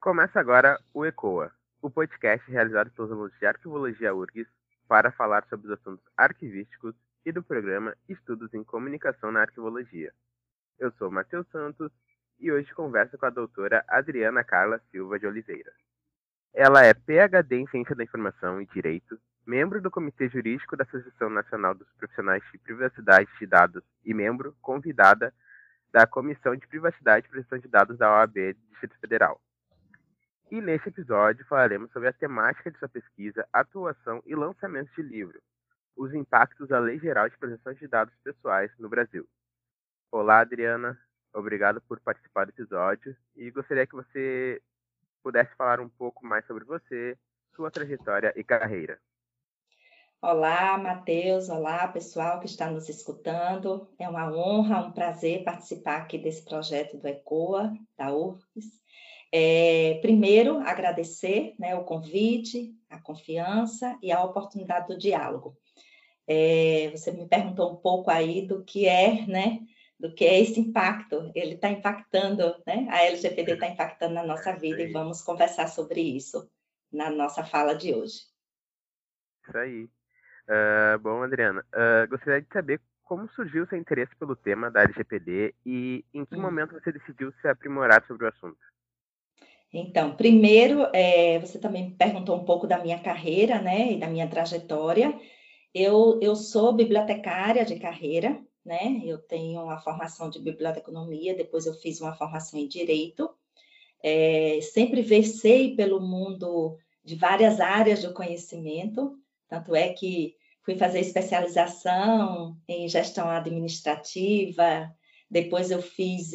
Começa agora o ECOA, o podcast realizado pelos alunos de Arquivologia URGS para falar sobre os assuntos arquivísticos e do programa Estudos em Comunicação na Arquivologia. Eu sou Matheus Santos e hoje converso com a doutora Adriana Carla Silva de Oliveira. Ela é PhD em Ciência da Informação e Direito, membro do Comitê Jurídico da Associação Nacional dos Profissionais de Privacidade de Dados e membro convidada da Comissão de Privacidade e Proteção de Dados da OAB Distrito Federal. E nesse episódio falaremos sobre a temática de sua pesquisa, atuação e lançamento de livro, os impactos da Lei Geral de Proteção de Dados Pessoais no Brasil. Olá, Adriana. Obrigado por participar do episódio e gostaria que você pudesse falar um pouco mais sobre você, sua trajetória e carreira. Olá, Matheus. Olá, pessoal que está nos escutando. É uma honra, um prazer participar aqui desse projeto do ECOA, da UFES. É, primeiro, agradecer né, o convite, a confiança e a oportunidade do diálogo. É, você me perguntou um pouco aí do que é, né, do que é esse impacto. Ele está impactando, né? A LGPD está impactando na nossa vida e vamos conversar sobre isso na nossa fala de hoje. Isso aí. Uh, bom, Adriana, uh, gostaria de saber como surgiu seu interesse pelo tema da LGPD e em que hum. momento você decidiu se aprimorar sobre o assunto. Então, primeiro, é, você também perguntou um pouco da minha carreira, né, e da minha trajetória. Eu, eu sou bibliotecária de carreira, né, eu tenho a formação de biblioteconomia, depois eu fiz uma formação em direito. É, sempre versei pelo mundo de várias áreas do conhecimento, tanto é que fui fazer especialização em gestão administrativa, depois eu fiz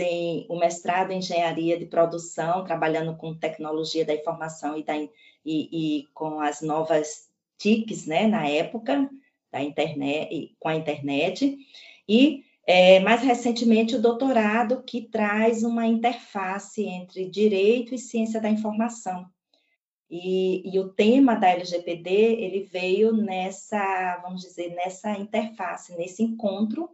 o mestrado em engenharia de produção, trabalhando com tecnologia da informação e, da, e, e com as novas TICs, né, na época, da internet, com a internet. E é, mais recentemente o doutorado que traz uma interface entre direito e ciência da informação. E, e, o tema da LGPD ele veio nessa, vamos dizer, nessa interface, nesse encontro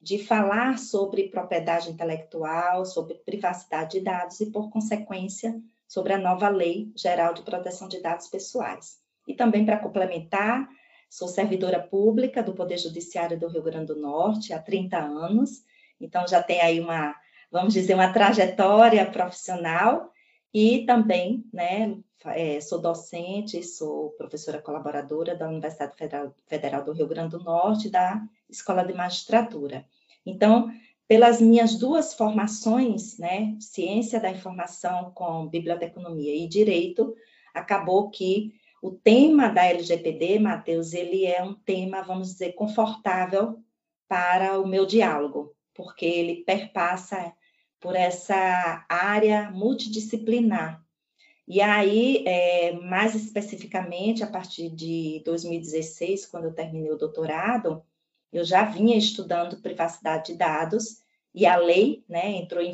de falar sobre propriedade intelectual, sobre privacidade de dados e, por consequência, sobre a nova Lei Geral de Proteção de Dados Pessoais. E também para complementar, sou servidora pública do Poder Judiciário do Rio Grande do Norte há 30 anos, então já tem aí uma, vamos dizer, uma trajetória profissional e também, né, é, sou docente, sou professora colaboradora da Universidade Federal, Federal do Rio Grande do Norte, da Escola de Magistratura. Então, pelas minhas duas formações, né, ciência da informação com biblioteconomia e direito, acabou que o tema da LGPD, Matheus, ele é um tema, vamos dizer, confortável para o meu diálogo, porque ele perpassa por essa área multidisciplinar e aí, é, mais especificamente, a partir de 2016, quando eu terminei o doutorado, eu já vinha estudando privacidade de dados e a lei né, entrou, em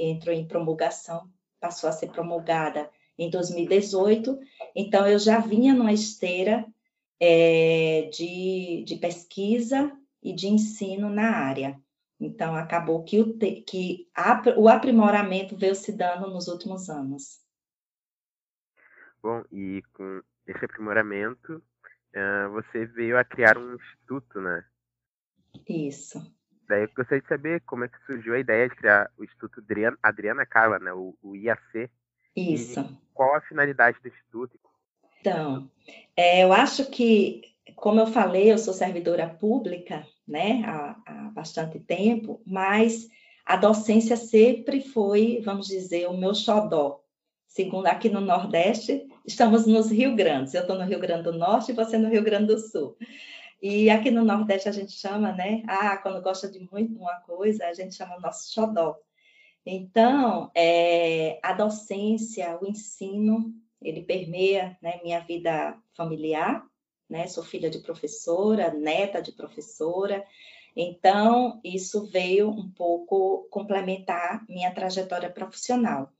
entrou em promulgação, passou a ser promulgada em 2018, então eu já vinha numa esteira é, de, de pesquisa e de ensino na área. Então, acabou que, o, que a, o aprimoramento veio se dando nos últimos anos. Bom, e com esse aprimoramento, uh, você veio a criar um instituto, né? Isso. Daí eu gostaria de saber como é que surgiu a ideia de criar o Instituto Adriana, Adriana Carla, né? O, o IAC. Isso. qual a finalidade do Instituto? Então, é, eu acho que, como eu falei, eu sou servidora pública, né, há, há bastante tempo, mas a docência sempre foi, vamos dizer, o meu xodó, segundo aqui no Nordeste, estamos nos Rio Grandes. Eu estou no Rio Grande do Norte e você no Rio Grande do Sul. E aqui no Nordeste a gente chama, né? Ah, quando gosta de muito uma coisa, a gente chama o nosso xodó. Então, é, a docência, o ensino, ele permeia né, minha vida familiar, né? Sou filha de professora, neta de professora. Então, isso veio um pouco complementar minha trajetória profissional.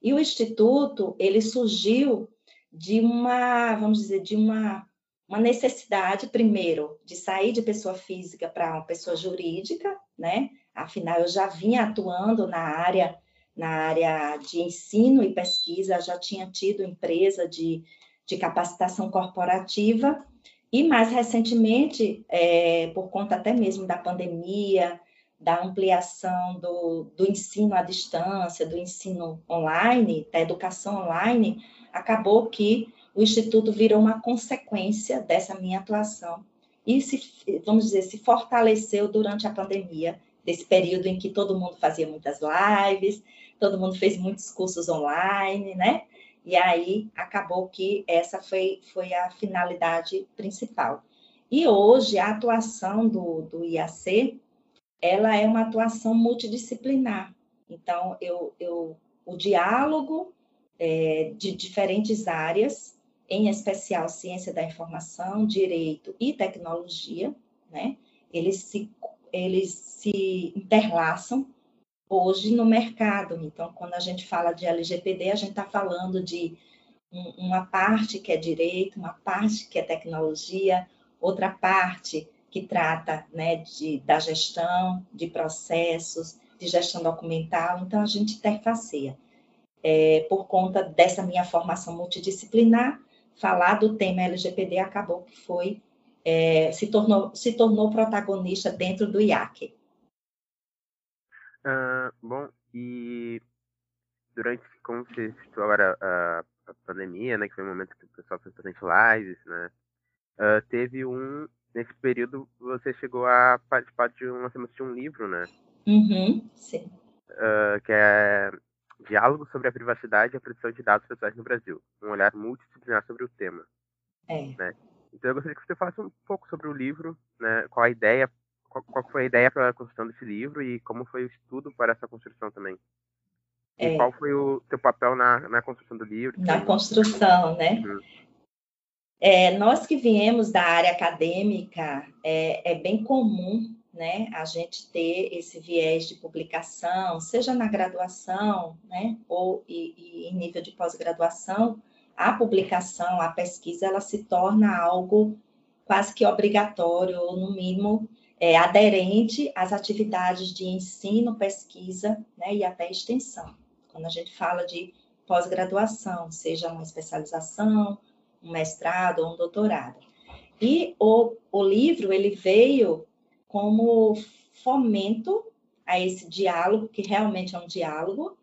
E o instituto, ele surgiu de uma, vamos dizer, de uma, uma necessidade, primeiro, de sair de pessoa física para uma pessoa jurídica, né? Afinal, eu já vinha atuando na área na área de ensino e pesquisa, já tinha tido empresa de, de capacitação corporativa, e mais recentemente, é, por conta até mesmo da pandemia, da ampliação do, do ensino à distância, do ensino online, da educação online, acabou que o Instituto virou uma consequência dessa minha atuação e se, vamos dizer, se fortaleceu durante a pandemia, desse período em que todo mundo fazia muitas lives, todo mundo fez muitos cursos online, né? E aí acabou que essa foi, foi a finalidade principal. E hoje a atuação do, do IAC, ela é uma atuação multidisciplinar. Então, eu, eu o diálogo é, de diferentes áreas, em especial ciência da informação, direito e tecnologia, né? Eles se, eles se interlaçam hoje no mercado. Então, quando a gente fala de LGPD, a gente está falando de uma parte que é direito, uma parte que é tecnologia, outra parte que trata né, de, da gestão, de processos, de gestão documental. Então, a gente interfaceia. É, por conta dessa minha formação multidisciplinar, falar do tema LGPD acabou que foi, é, se, tornou, se tornou protagonista dentro do IAC. Uh, bom, e durante, como você citou agora, a, a, pandemia, né, que foi o momento que o pessoal fez bastante lives, né, uh, teve um, nesse período, você chegou a participar de um lançamento de um livro, né? Uhum, sim. Uh, que é Diálogo sobre a Privacidade e a Proteção de Dados Pessoais no Brasil, um olhar multidisciplinar sobre o tema. É. Né? Então eu gostaria que você falasse um pouco sobre o livro, né, qual a ideia qual, qual foi a ideia para a construção desse livro e como foi o estudo para essa construção também? E é. qual foi o teu papel na, na construção do livro? Na construção, né? Uhum. É, nós que viemos da área acadêmica, é, é, bem comum né, a gente ter esse viés de publicação, seja na graduação, né, ou e, e em nível de pós-graduação, a publicação, a pesquisa, ela se torna algo quase que obrigatório, ou no mínimo é, aderente às atividades de ensino, pesquisa né, e até extensão. Quando a gente fala de pós-graduação, seja uma especialização, um mestrado ou um doutorado. E o, o livro, ele veio como fomento a esse diálogo, que realmente é um diálogo,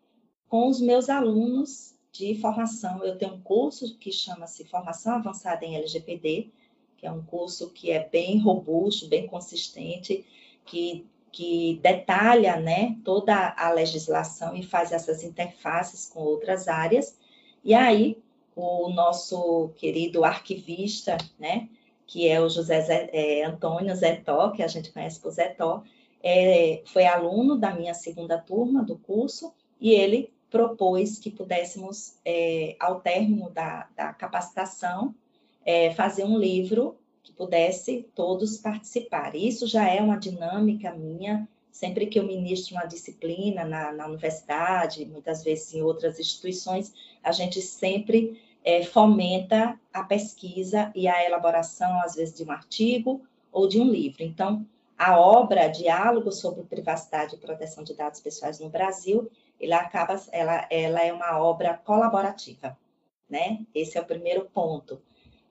com os meus alunos de formação. Eu tenho um curso que chama-se Formação Avançada em LGPD, que é um curso que é bem robusto, bem consistente, que, que detalha né, toda a legislação e faz essas interfaces com outras áreas. E aí, o nosso querido arquivista, né, que é o José Zé, é, Antônio Zetó, que a gente conhece por Zetó, é, foi aluno da minha segunda turma do curso, e ele propôs que pudéssemos, é, ao término da, da capacitação, é, fazer um livro que pudesse todos participar. Isso já é uma dinâmica minha, sempre que eu ministro uma disciplina na, na universidade, muitas vezes em outras instituições, a gente sempre é, fomenta a pesquisa e a elaboração, às vezes, de um artigo ou de um livro. Então, a obra Diálogo sobre Privacidade e Proteção de Dados Pessoais no Brasil, ela acaba, ela, ela é uma obra colaborativa, né? Esse é o primeiro ponto.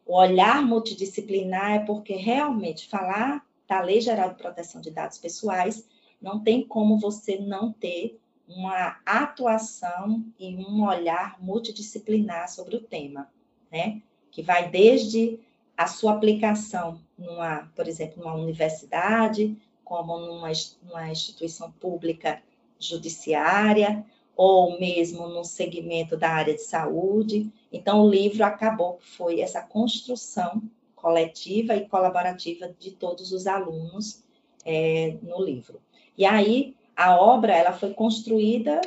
O olhar multidisciplinar é porque realmente falar da Lei Geral de Proteção de Dados Pessoais não tem como você não ter uma atuação e um olhar multidisciplinar sobre o tema, né? Que vai desde a sua aplicação numa, por exemplo, numa universidade, como numa, numa instituição pública judiciária, ou mesmo no segmento da área de saúde. Então, o livro acabou, foi essa construção coletiva e colaborativa de todos os alunos é, no livro. E aí, a obra ela foi construída,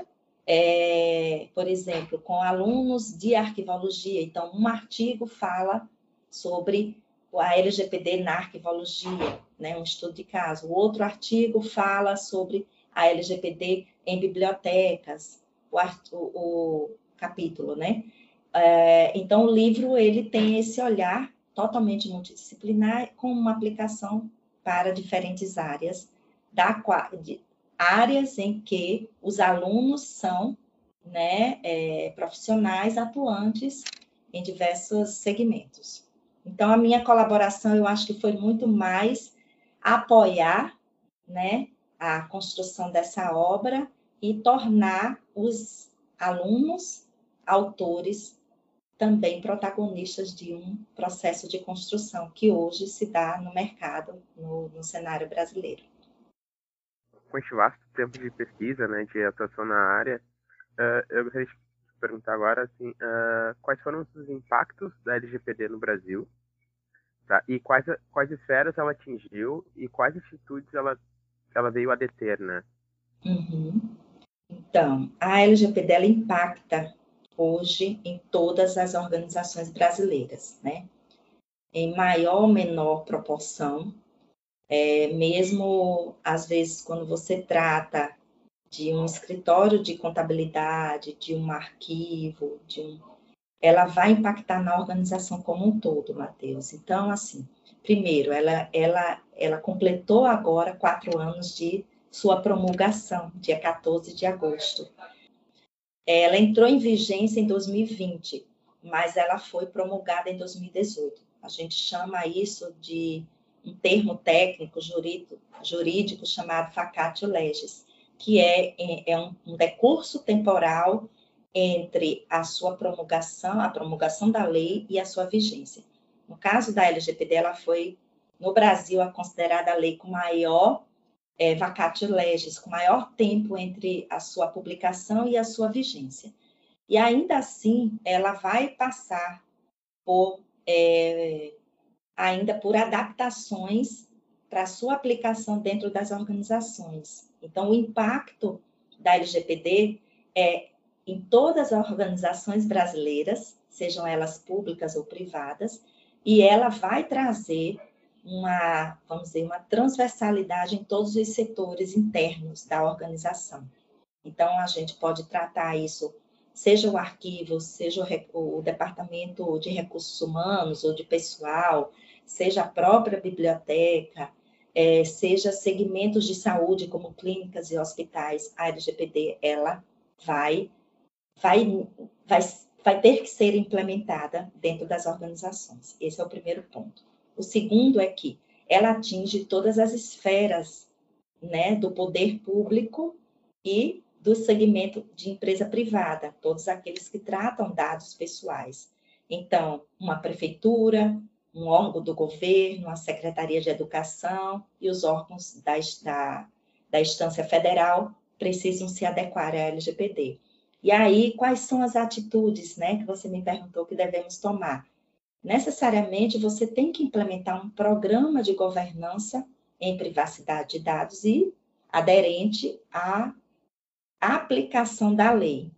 é, por exemplo, com alunos de arquivologia. Então, um artigo fala sobre a LGPD na arquivologia, né, um estudo de caso. O outro artigo fala sobre a LGPD em bibliotecas, o, o, o capítulo, né? É, então, o livro ele tem esse olhar totalmente multidisciplinar com uma aplicação para diferentes áreas da de, áreas em que os alunos são né, é, profissionais atuantes em diversos segmentos. Então, a minha colaboração, eu acho que foi muito mais apoiar, né, a construção dessa obra e tornar os alunos, autores, também protagonistas de um processo de construção que hoje se dá no mercado, no, no cenário brasileiro. Com este vasto tempo de pesquisa, né, de atuação na área, uh, eu gostaria de perguntar agora assim, uh, quais foram os impactos da LGPD no Brasil, tá? E quais quais esferas ela atingiu e quais atitudes ela ela veio a deter, né? Uhum. Então, a LGPD ela impacta hoje em todas as organizações brasileiras, né? Em maior ou menor proporção, é, mesmo às vezes quando você trata de um escritório de contabilidade, de um arquivo, de um, ela vai impactar na organização como um todo, Matheus. Então, assim, primeiro, ela, ela, ela completou agora quatro anos de sua promulgação, dia 14 de agosto. Ela entrou em vigência em 2020, mas ela foi promulgada em 2018. A gente chama isso de um termo técnico jurídico, jurídico chamado facatio legis, que é, é, é um, um decurso temporal entre a sua promulgação, a promulgação da lei e a sua vigência. No caso da LGPD, ela foi, no Brasil, a considerada a lei com maior é, vacatio legis, com maior tempo entre a sua publicação e a sua vigência. E ainda assim, ela vai passar por é, ainda por adaptações para sua aplicação dentro das organizações. Então, o impacto da LGPD é em todas as organizações brasileiras, sejam elas públicas ou privadas, e ela vai trazer uma, vamos dizer, uma transversalidade em todos os setores internos da organização. Então, a gente pode tratar isso, seja o arquivo, seja o, o departamento de recursos humanos ou de pessoal, seja a própria biblioteca, é, seja segmentos de saúde, como clínicas e hospitais, a LGPD, ela vai, vai, vai, vai ter que ser implementada dentro das organizações. Esse é o primeiro ponto. O segundo é que ela atinge todas as esferas né, do poder público e do segmento de empresa privada, todos aqueles que tratam dados pessoais. Então, uma prefeitura, um órgão do governo, a Secretaria de Educação e os órgãos da, da, da instância federal precisam se adequar à LGPD. E aí, quais são as atitudes né, que você me perguntou que devemos tomar? necessariamente você tem que implementar um programa de governança em privacidade de dados e aderente à aplicação da lei.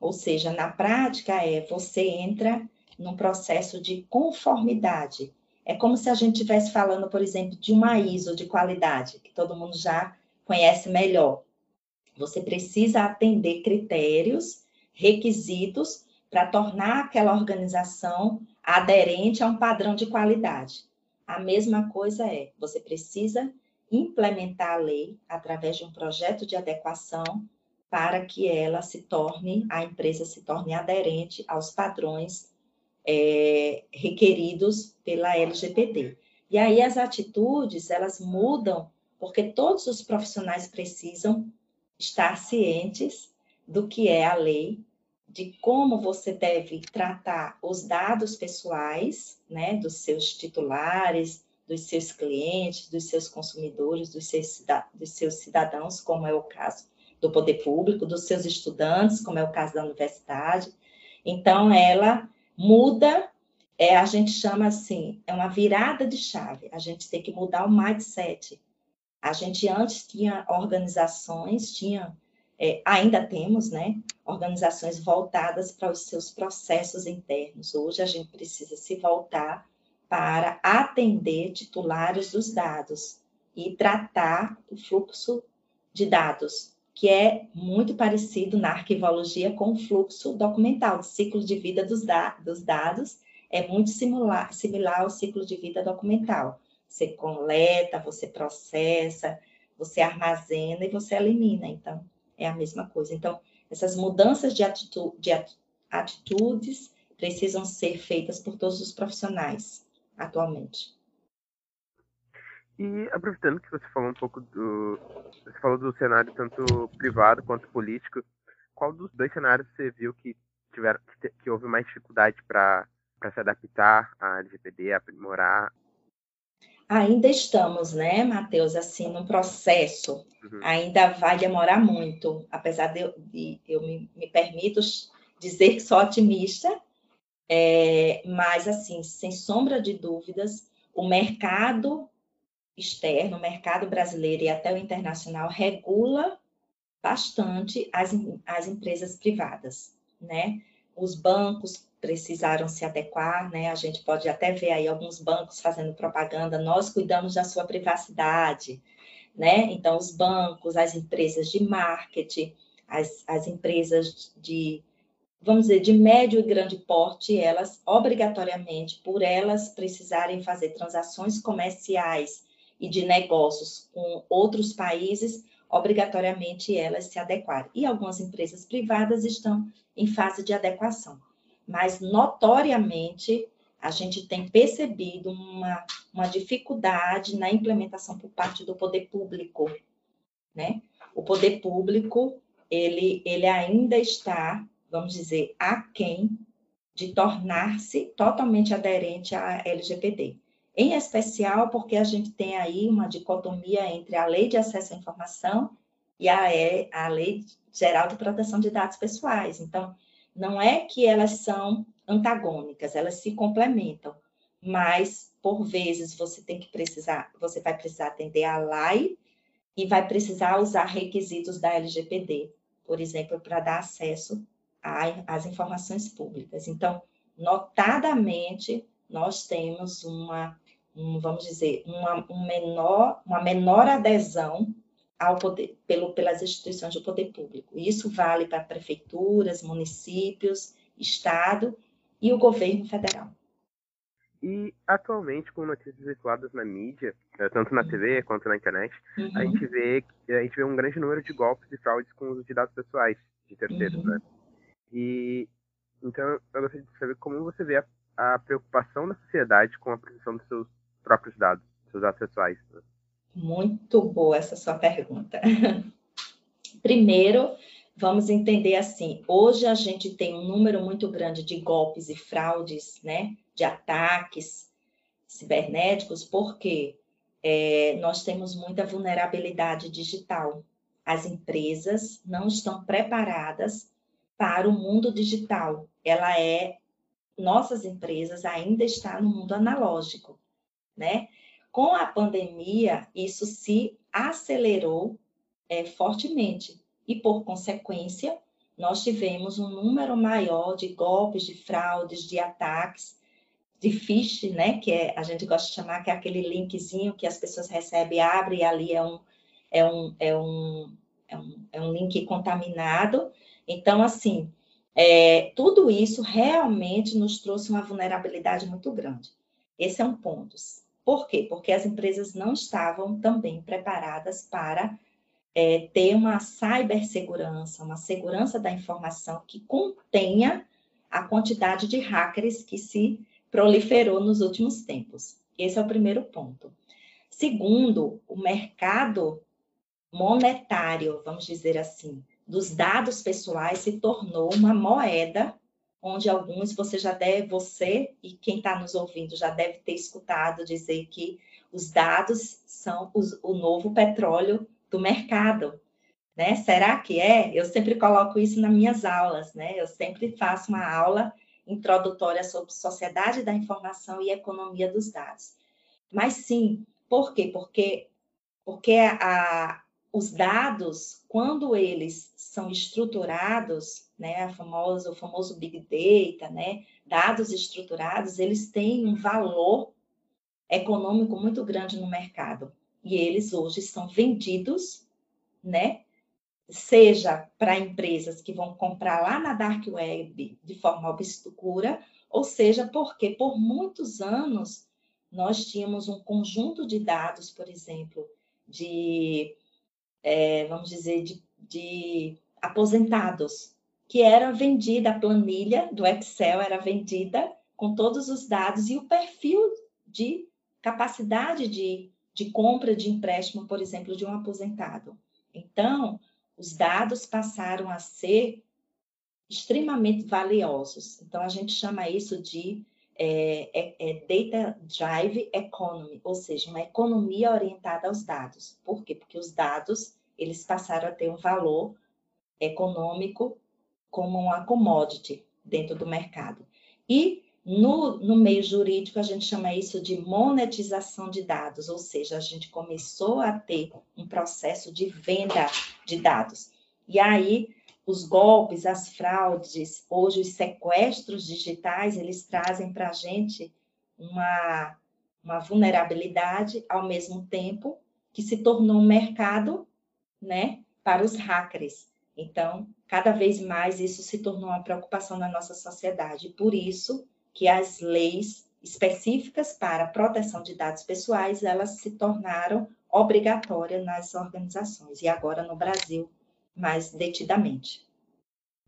Ou seja, na prática é você entra num processo de conformidade. É como se a gente estivesse falando, por exemplo, de uma ISO de qualidade, que todo mundo já conhece melhor. Você precisa atender critérios, requisitos para tornar aquela organização aderente a um padrão de qualidade. A mesma coisa é, você precisa implementar a lei através de um projeto de adequação para que ela se torne, a empresa se torne aderente aos padrões é, requeridos pela LGPD. E aí as atitudes, elas mudam, porque todos os profissionais precisam estar cientes do que é a lei de como você deve tratar os dados pessoais, né, dos seus titulares, dos seus clientes, dos seus consumidores, dos seus, dos seus cidadãos, como é o caso do poder público, dos seus estudantes, como é o caso da universidade. Então, ela muda, é, a gente chama assim, é uma virada de chave. A gente tem que mudar o mindset. A gente antes tinha organizações, tinha é, ainda temos né, organizações voltadas para os seus processos internos. Hoje a gente precisa se voltar para atender titulares dos dados e tratar o fluxo de dados, que é muito parecido na arquivologia com o fluxo documental, o ciclo de vida dos, da dos dados é muito similar, similar ao ciclo de vida documental. Você coleta, você processa, você armazena e você elimina. Então, é a mesma coisa. Então, Essas mudanças de, atitu de atitudes precisam ser feitas por todos os profissionais atualmente. E aproveitando que você falou um pouco do. Você falou do cenário tanto privado quanto político, qual dos dois cenários você viu que tiveram que, que houve mais dificuldade para se adaptar à LGPD, aprimorar? Ainda estamos, né, Matheus, assim, num processo. Uhum. Ainda vai demorar muito, apesar de eu, de, eu me, me permito dizer que sou otimista, é, mas, assim, sem sombra de dúvidas, o mercado externo, o mercado brasileiro e até o internacional regula bastante as, as empresas privadas, né? Os bancos precisaram se adequar, né? A gente pode até ver aí alguns bancos fazendo propaganda, nós cuidamos da sua privacidade, né? Então, os bancos, as empresas de marketing, as, as empresas de, vamos dizer, de médio e grande porte, elas, obrigatoriamente, por elas precisarem fazer transações comerciais e de negócios com outros países, obrigatoriamente elas se adequarem. E algumas empresas privadas estão em fase de adequação. Mas, notoriamente, a gente tem percebido uma, uma dificuldade na implementação por parte do poder público, né? O poder público, ele, ele ainda está, vamos dizer, aquém de tornar-se totalmente aderente à LGPD em especial porque a gente tem aí uma dicotomia entre a Lei de Acesso à Informação e a, a Lei Geral de Proteção de Dados Pessoais. Então, não é que elas são antagônicas, elas se complementam, mas por vezes você tem que precisar, você vai precisar atender a lei e vai precisar usar requisitos da LGPD, por exemplo, para dar acesso às informações públicas. Então, notadamente, nós temos uma um, vamos dizer, uma, um menor, uma menor adesão ao poder, pelo, pelas instituições do poder público. Isso vale para prefeituras, municípios, Estado e o governo federal. E atualmente, com notícias veiculadas na mídia, eh, tanto na TV uhum. quanto na internet, uhum. a, gente vê, a gente vê um grande número de golpes e fraudes com o uso de dados pessoais de terceiros, uhum. né? E então eu gostaria de saber como você vê a, a preocupação da sociedade com a proteção dos seus próprios dados, seus dados. Né? Muito boa essa sua pergunta. Primeiro, vamos entender assim: hoje a gente tem um número muito grande de golpes e fraudes, né? De ataques cibernéticos, porque é, nós temos muita vulnerabilidade digital. As empresas não estão preparadas para o mundo digital. Ela é, nossas empresas ainda estão no mundo analógico né? Com a pandemia, isso se acelerou é, fortemente e, por consequência, nós tivemos um número maior de golpes, de fraudes, de ataques, de phish, né? Que é, a gente gosta de chamar que é aquele linkzinho que as pessoas recebem, abre e ali é um, é um, é um, é um, é um link contaminado. Então, assim, é, tudo isso realmente nos trouxe uma vulnerabilidade muito grande. Esse é um ponto. Por quê? Porque as empresas não estavam também preparadas para é, ter uma cibersegurança, uma segurança da informação que contenha a quantidade de hackers que se proliferou nos últimos tempos. Esse é o primeiro ponto. Segundo, o mercado monetário, vamos dizer assim, dos dados pessoais se tornou uma moeda onde alguns você já deve, você e quem está nos ouvindo já deve ter escutado dizer que os dados são os, o novo petróleo do mercado. Né? Será que é? Eu sempre coloco isso nas minhas aulas, né? Eu sempre faço uma aula introdutória sobre sociedade da informação e economia dos dados. Mas sim, por quê? Porque, porque a, os dados, quando eles são estruturados, né, a famosa, o famoso Big Data, né, dados estruturados, eles têm um valor econômico muito grande no mercado. E eles hoje são vendidos, né, seja para empresas que vão comprar lá na dark web de forma obscura, ou seja, porque por muitos anos nós tínhamos um conjunto de dados, por exemplo, de, é, vamos dizer, de, de aposentados, que era vendida, a planilha do Excel era vendida com todos os dados e o perfil de capacidade de, de compra de empréstimo, por exemplo, de um aposentado. Então, os dados passaram a ser extremamente valiosos. Então, a gente chama isso de é, é, é Data Drive Economy, ou seja, uma economia orientada aos dados. Por quê? Porque os dados eles passaram a ter um valor econômico como uma commodity dentro do mercado. E no, no meio jurídico, a gente chama isso de monetização de dados, ou seja, a gente começou a ter um processo de venda de dados. E aí, os golpes, as fraudes, hoje os sequestros digitais, eles trazem para a gente uma, uma vulnerabilidade, ao mesmo tempo que se tornou um mercado né, para os hackers. Então, cada vez mais isso se tornou uma preocupação na nossa sociedade. Por isso que as leis específicas para proteção de dados pessoais, elas se tornaram obrigatórias nas organizações. E agora no Brasil, mais detidamente.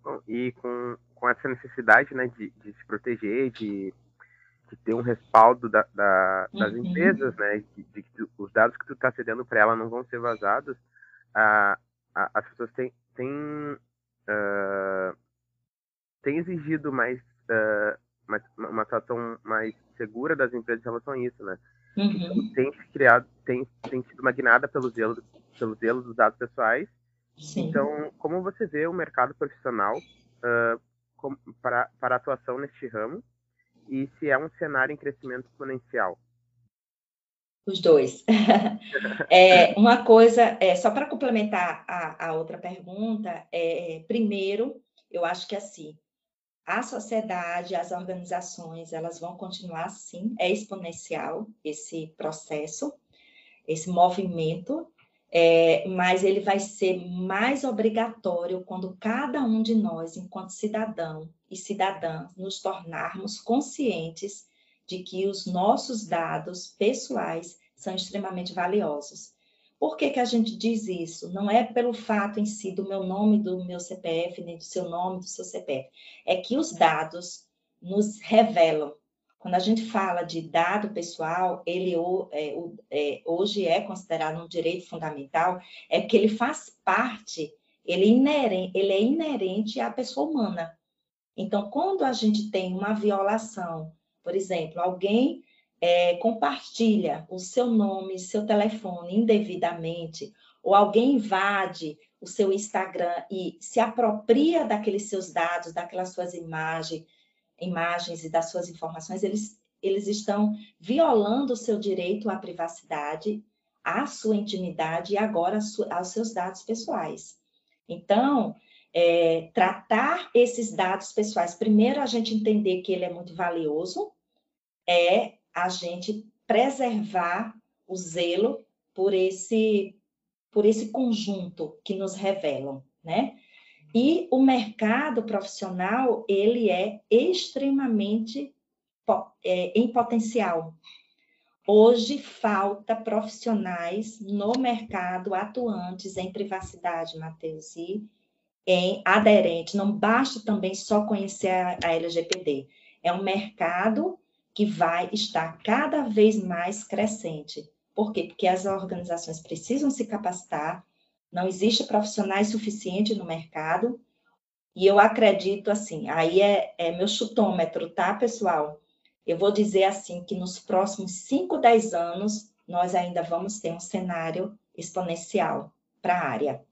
Bom, e com, com essa necessidade né, de, de se proteger, de, de, ter um respaldo da, da, das uhum. empresas, né, de, de, que os dados que tu está cedendo para ela não vão ser vazados, a, a, as pessoas têm, têm, uh, têm exigido mais, uh, mais, uma situação mais segura das empresas em relação a isso, né? Uhum. Então, tem criado, tem, tem sido magnada pelo zelo, pelo zelo dos dados pessoais Sim. Então, como você vê o mercado profissional uh, com, para, para atuação neste ramo e se é um cenário em crescimento exponencial? Os dois. é, uma coisa, é, só para complementar a, a, outra pergunta, é, primeiro, eu acho que assim, a sociedade, as organizações, elas vão continuar assim, é exponencial esse processo, esse movimento, é, mas ele vai ser mais obrigatório quando cada um de nós, enquanto cidadão e cidadã, nos tornarmos conscientes de que os nossos dados pessoais são extremamente valiosos. Por que, que a gente diz isso? Não é pelo fato em si do meu nome, do meu CPF, nem do seu nome, do seu CPF. É que os dados nos revelam quando a gente fala de dado pessoal, ele é, é, hoje é considerado um direito fundamental, é que ele faz parte, ele, inerente, ele é inerente à pessoa humana. Então, quando a gente tem uma violação, por exemplo, alguém é, compartilha o seu nome, seu telefone indevidamente, ou alguém invade o seu Instagram e se apropria daqueles seus dados, daquelas suas imagens, imagens e das suas informações, eles, eles estão violando o seu direito à privacidade, à sua intimidade e agora aos seus dados pessoais. Então, é, tratar esses dados pessoais, primeiro a gente entender que ele é muito valioso, é a gente preservar o zelo por esse por esse conjunto que nos revelam, né? E o mercado profissional, ele é extremamente é, em potencial. Hoje falta profissionais no mercado atuantes em privacidade, Matheus, e em aderente. Não basta também só conhecer a, a LGPD. É um mercado que vai estar cada vez mais crescente. Por quê? Porque as organizações precisam se capacitar, não existe profissionais suficientes no mercado. E eu acredito assim, aí é, é meu chutômetro, tá, pessoal? Eu vou dizer assim que nos próximos 5, 10 anos nós ainda vamos ter um cenário exponencial para a área.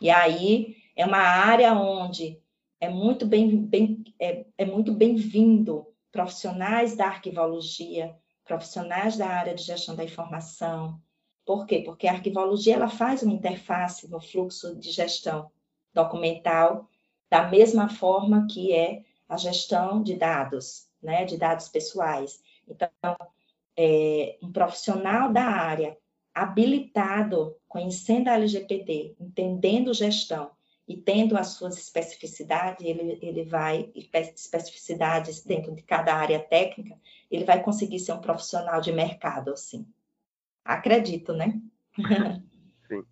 E aí é uma área onde é muito bem, bem é, é muito bem-vindo profissionais da arquivologia, profissionais da área de gestão da informação, por quê? Porque a arquivologia ela faz uma interface no fluxo de gestão documental da mesma forma que é a gestão de dados, né, de dados pessoais. Então, é, um profissional da área habilitado, conhecendo a LGPD, entendendo gestão e tendo as suas especificidades, ele, ele vai, especificidades dentro de cada área técnica, ele vai conseguir ser um profissional de mercado, assim. Acredito, né? Sim.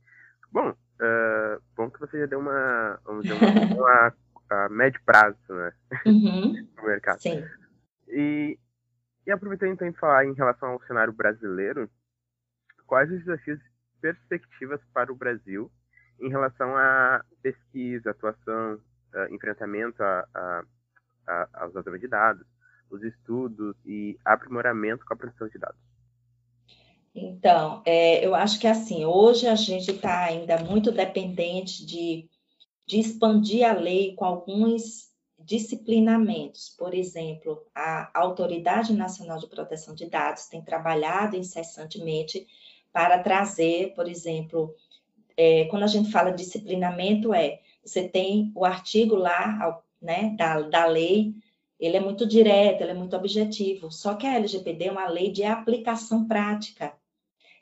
Bom, uh, bom que você já deu uma, vamos dizer, uma, a médio prazo, né? Uhum. no mercado. Sim. E, e aproveitando então falar em relação ao cenário brasileiro, quais os desafios e perspectivas para o Brasil em relação à pesquisa, atuação, uh, enfrentamento a, a, a, aos usadores de dados, os estudos e aprimoramento com a produção de dados? Então, é, eu acho que assim, hoje a gente está ainda muito dependente de, de expandir a lei com alguns disciplinamentos. Por exemplo, a Autoridade Nacional de Proteção de Dados tem trabalhado incessantemente para trazer, por exemplo, é, quando a gente fala disciplinamento, é você tem o artigo lá, né, da, da lei, ele é muito direto, ele é muito objetivo, só que a LGPD é uma lei de aplicação prática.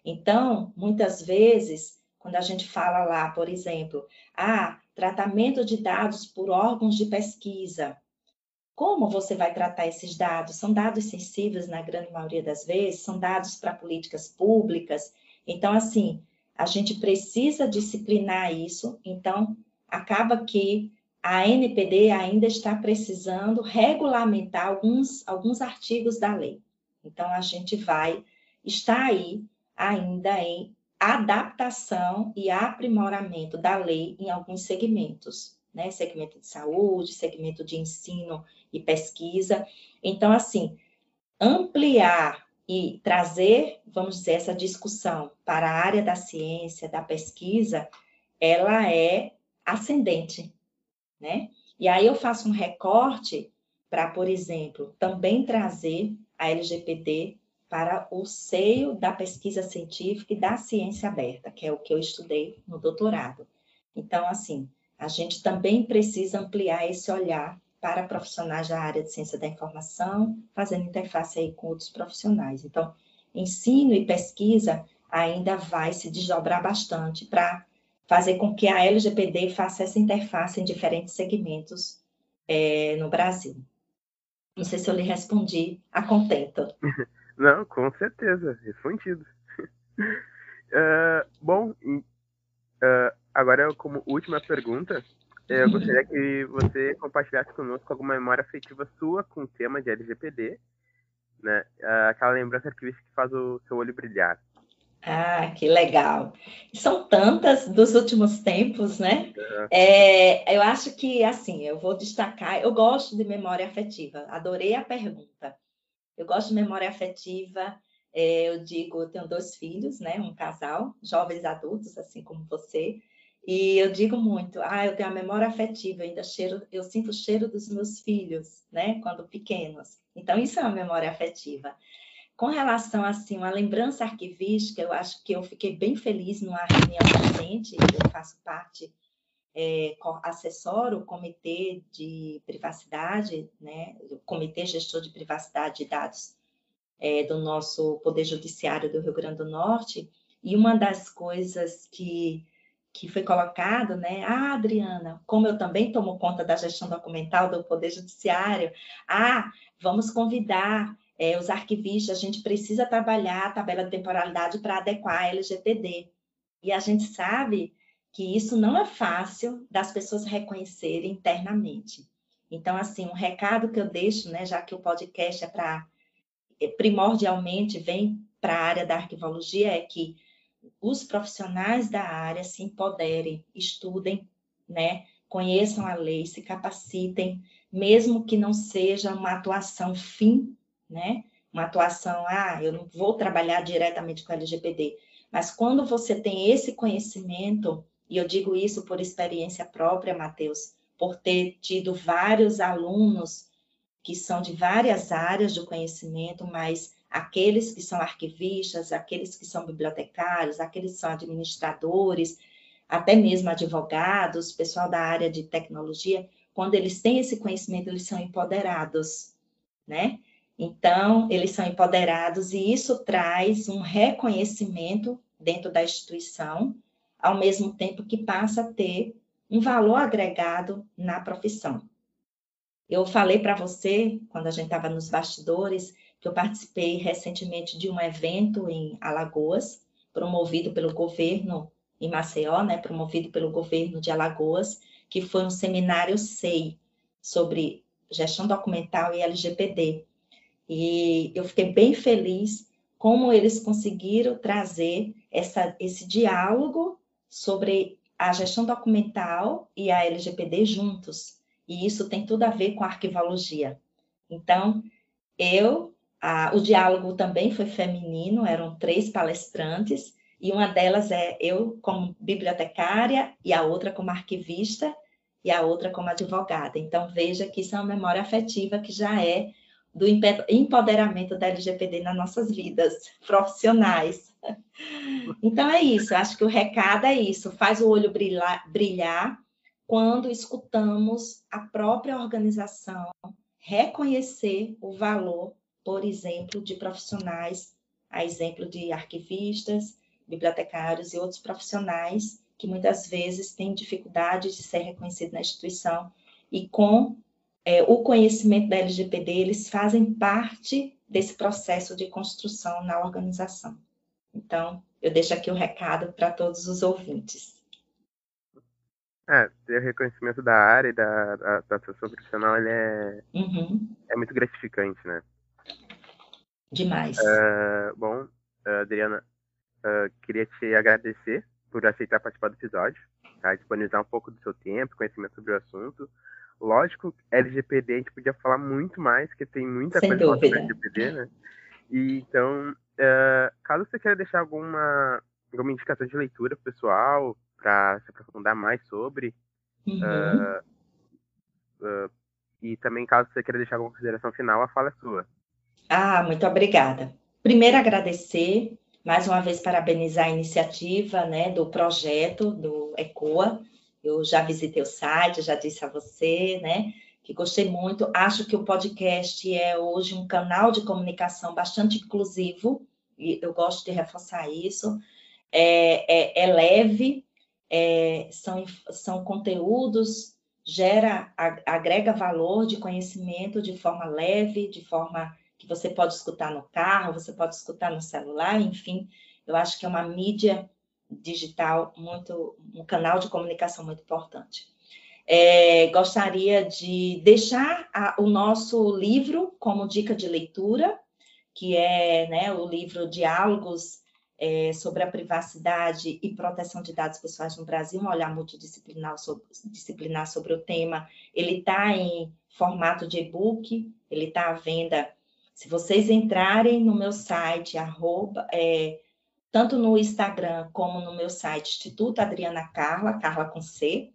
Então, muitas vezes, quando a gente fala lá, por exemplo, ah, tratamento de dados por órgãos de pesquisa, como você vai tratar esses dados? São dados sensíveis, na grande maioria das vezes, são dados para políticas públicas. Então, assim, a gente precisa disciplinar isso. Então, acaba que a NPD ainda está precisando regulamentar alguns, alguns artigos da lei. Então, a gente vai estar aí ainda em adaptação e aprimoramento da lei em alguns segmentos, né? Segmento de saúde, segmento de ensino e pesquisa. Então, assim, ampliar e trazer, vamos dizer, essa discussão para a área da ciência, da pesquisa, ela é ascendente, né? E aí eu faço um recorte para, por exemplo, também trazer a LGPD para o seio da pesquisa científica e da ciência aberta, que é o que eu estudei no doutorado. Então, assim, a gente também precisa ampliar esse olhar para profissionais da área de ciência da informação, fazendo interface aí com outros profissionais. Então, ensino e pesquisa ainda vai se desdobrar bastante para fazer com que a LGPD faça essa interface em diferentes segmentos é, no Brasil. Não sei se eu lhe respondi a contento. Não, com certeza, respondido. uh, bom, uh, agora como última pergunta, eu gostaria que você compartilhasse conosco alguma memória afetiva sua com o tema de LGPD, né? Uh, aquela lembrança que faz o seu olho brilhar. Ah, que legal. São tantas dos últimos tempos, né? Uhum. É, eu acho que, assim, eu vou destacar, eu gosto de memória afetiva, adorei a pergunta. Eu gosto de memória afetiva, é, eu digo, eu tenho dois filhos, né? Um casal, jovens adultos, assim como você, e eu digo muito, ah, eu tenho a memória afetiva, ainda cheiro, eu sinto o cheiro dos meus filhos, né? Quando pequenos. Então, isso é uma memória afetiva. Com relação, assim, uma lembrança arquivística, eu acho que eu fiquei bem feliz numa reunião recente, eu faço parte, é, assessoro o Comitê de Privacidade, né, o Comitê Gestor de Privacidade de Dados é, do nosso Poder Judiciário do Rio Grande do Norte, e uma das coisas que, que foi colocado, né, ah, Adriana, como eu também tomo conta da gestão documental do Poder Judiciário, ah, vamos convidar é, os arquivistas, a gente precisa trabalhar a tabela de temporalidade para adequar a LGPD. E a gente sabe que isso não é fácil das pessoas reconhecerem internamente. Então, assim, um recado que eu deixo, né, já que o podcast é para é, primordialmente vem para a área da arquivologia, é que os profissionais da área se empoderem, estudem, né, conheçam a lei, se capacitem, mesmo que não seja uma atuação fim né? Uma atuação, ah, eu não vou trabalhar diretamente com LGPD, mas quando você tem esse conhecimento, e eu digo isso por experiência própria, Matheus, por ter tido vários alunos que são de várias áreas do conhecimento, mas aqueles que são arquivistas, aqueles que são bibliotecários, aqueles que são administradores, até mesmo advogados, pessoal da área de tecnologia, quando eles têm esse conhecimento, eles são empoderados, né? Então, eles são empoderados e isso traz um reconhecimento dentro da instituição, ao mesmo tempo que passa a ter um valor agregado na profissão. Eu falei para você, quando a gente estava nos bastidores, que eu participei recentemente de um evento em Alagoas, promovido pelo governo em Maceió, né, promovido pelo governo de Alagoas, que foi um seminário SEI sobre gestão documental e LGPD. E eu fiquei bem feliz como eles conseguiram trazer essa, esse diálogo sobre a gestão documental e a LGPD juntos. E isso tem tudo a ver com a arquivologia. Então, eu, a, o diálogo também foi feminino, eram três palestrantes, e uma delas é eu como bibliotecária, e a outra como arquivista, e a outra como advogada. Então, veja que isso é uma memória afetiva que já é do empoderamento da LGPD nas nossas vidas profissionais. Então, é isso. Acho que o recado é isso. Faz o olho brilhar, brilhar quando escutamos a própria organização reconhecer o valor, por exemplo, de profissionais, a exemplo de arquivistas, bibliotecários e outros profissionais que muitas vezes têm dificuldade de ser reconhecido na instituição e com é, o conhecimento da LGPD, eles fazem parte desse processo de construção na organização. Então, eu deixo aqui o recado para todos os ouvintes. É, ter reconhecimento da área e da, da, da atuação profissional ele é, uhum. é muito gratificante, né? Demais. Uh, bom, uh, Adriana, uh, queria te agradecer por aceitar participar do episódio, tá? disponibilizar um pouco do seu tempo, conhecimento sobre o assunto. Lógico, LGPD a gente podia falar muito mais, porque tem muita Sem coisa sobre LGPD, né? E, então, uh, caso você queira deixar alguma, alguma indicação de leitura pessoal, para se aprofundar mais sobre, uhum. uh, uh, e também caso você queira deixar alguma consideração final, a fala é sua. Ah, muito obrigada. Primeiro, agradecer mais uma vez parabenizar a iniciativa né, do projeto do ECOA. Eu já visitei o site, já disse a você, né, que gostei muito. Acho que o podcast é hoje um canal de comunicação bastante inclusivo, e eu gosto de reforçar isso. É, é, é leve, é, são, são conteúdos, gera, agrega valor de conhecimento de forma leve, de forma que você pode escutar no carro, você pode escutar no celular, enfim, eu acho que é uma mídia digital muito, um canal de comunicação muito importante. É, gostaria de deixar a, o nosso livro como dica de leitura, que é né, o livro Diálogos é, sobre a privacidade e proteção de dados pessoais no Brasil, um olhar multidisciplinar sobre, disciplinar sobre o tema. Ele está em formato de e-book, ele está à venda se vocês entrarem no meu site, arroba, é, tanto no Instagram como no meu site, Instituto Adriana Carla, Carla com C,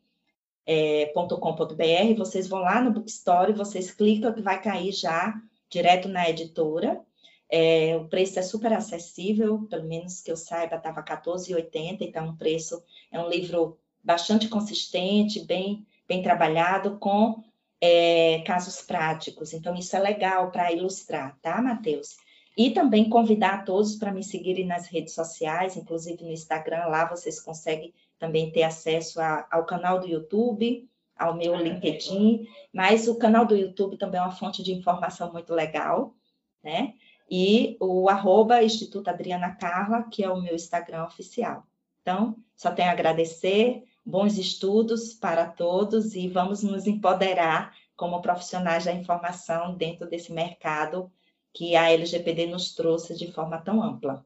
é, .com.br, vocês vão lá no Bookstore, vocês clicam que vai cair já direto na editora. É, o preço é super acessível, pelo menos que eu saiba, estava R$14,80, então o preço é um livro bastante consistente, bem, bem trabalhado, com é, casos práticos. Então, isso é legal para ilustrar, tá, Matheus? E também convidar todos para me seguirem nas redes sociais, inclusive no Instagram, lá vocês conseguem também ter acesso a, ao canal do YouTube, ao meu LinkedIn, mas o canal do YouTube também é uma fonte de informação muito legal, né? E o arroba Instituto Adriana Carla, que é o meu Instagram oficial. Então, só tenho a agradecer, bons estudos para todos e vamos nos empoderar como profissionais da informação dentro desse mercado que a LGPD nos trouxe de forma tão ampla.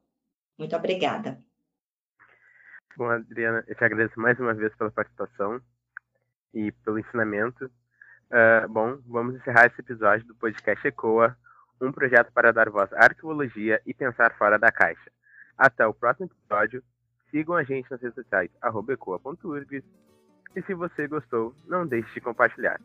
Muito obrigada. Bom, Adriana, eu te agradeço mais uma vez pela participação e pelo ensinamento. Uh, bom, vamos encerrar esse episódio do podcast ECOA, um projeto para dar voz à arqueologia e pensar fora da caixa. Até o próximo episódio. Sigam a gente nas redes sociais, ecoa.urgs. E se você gostou, não deixe de compartilhar.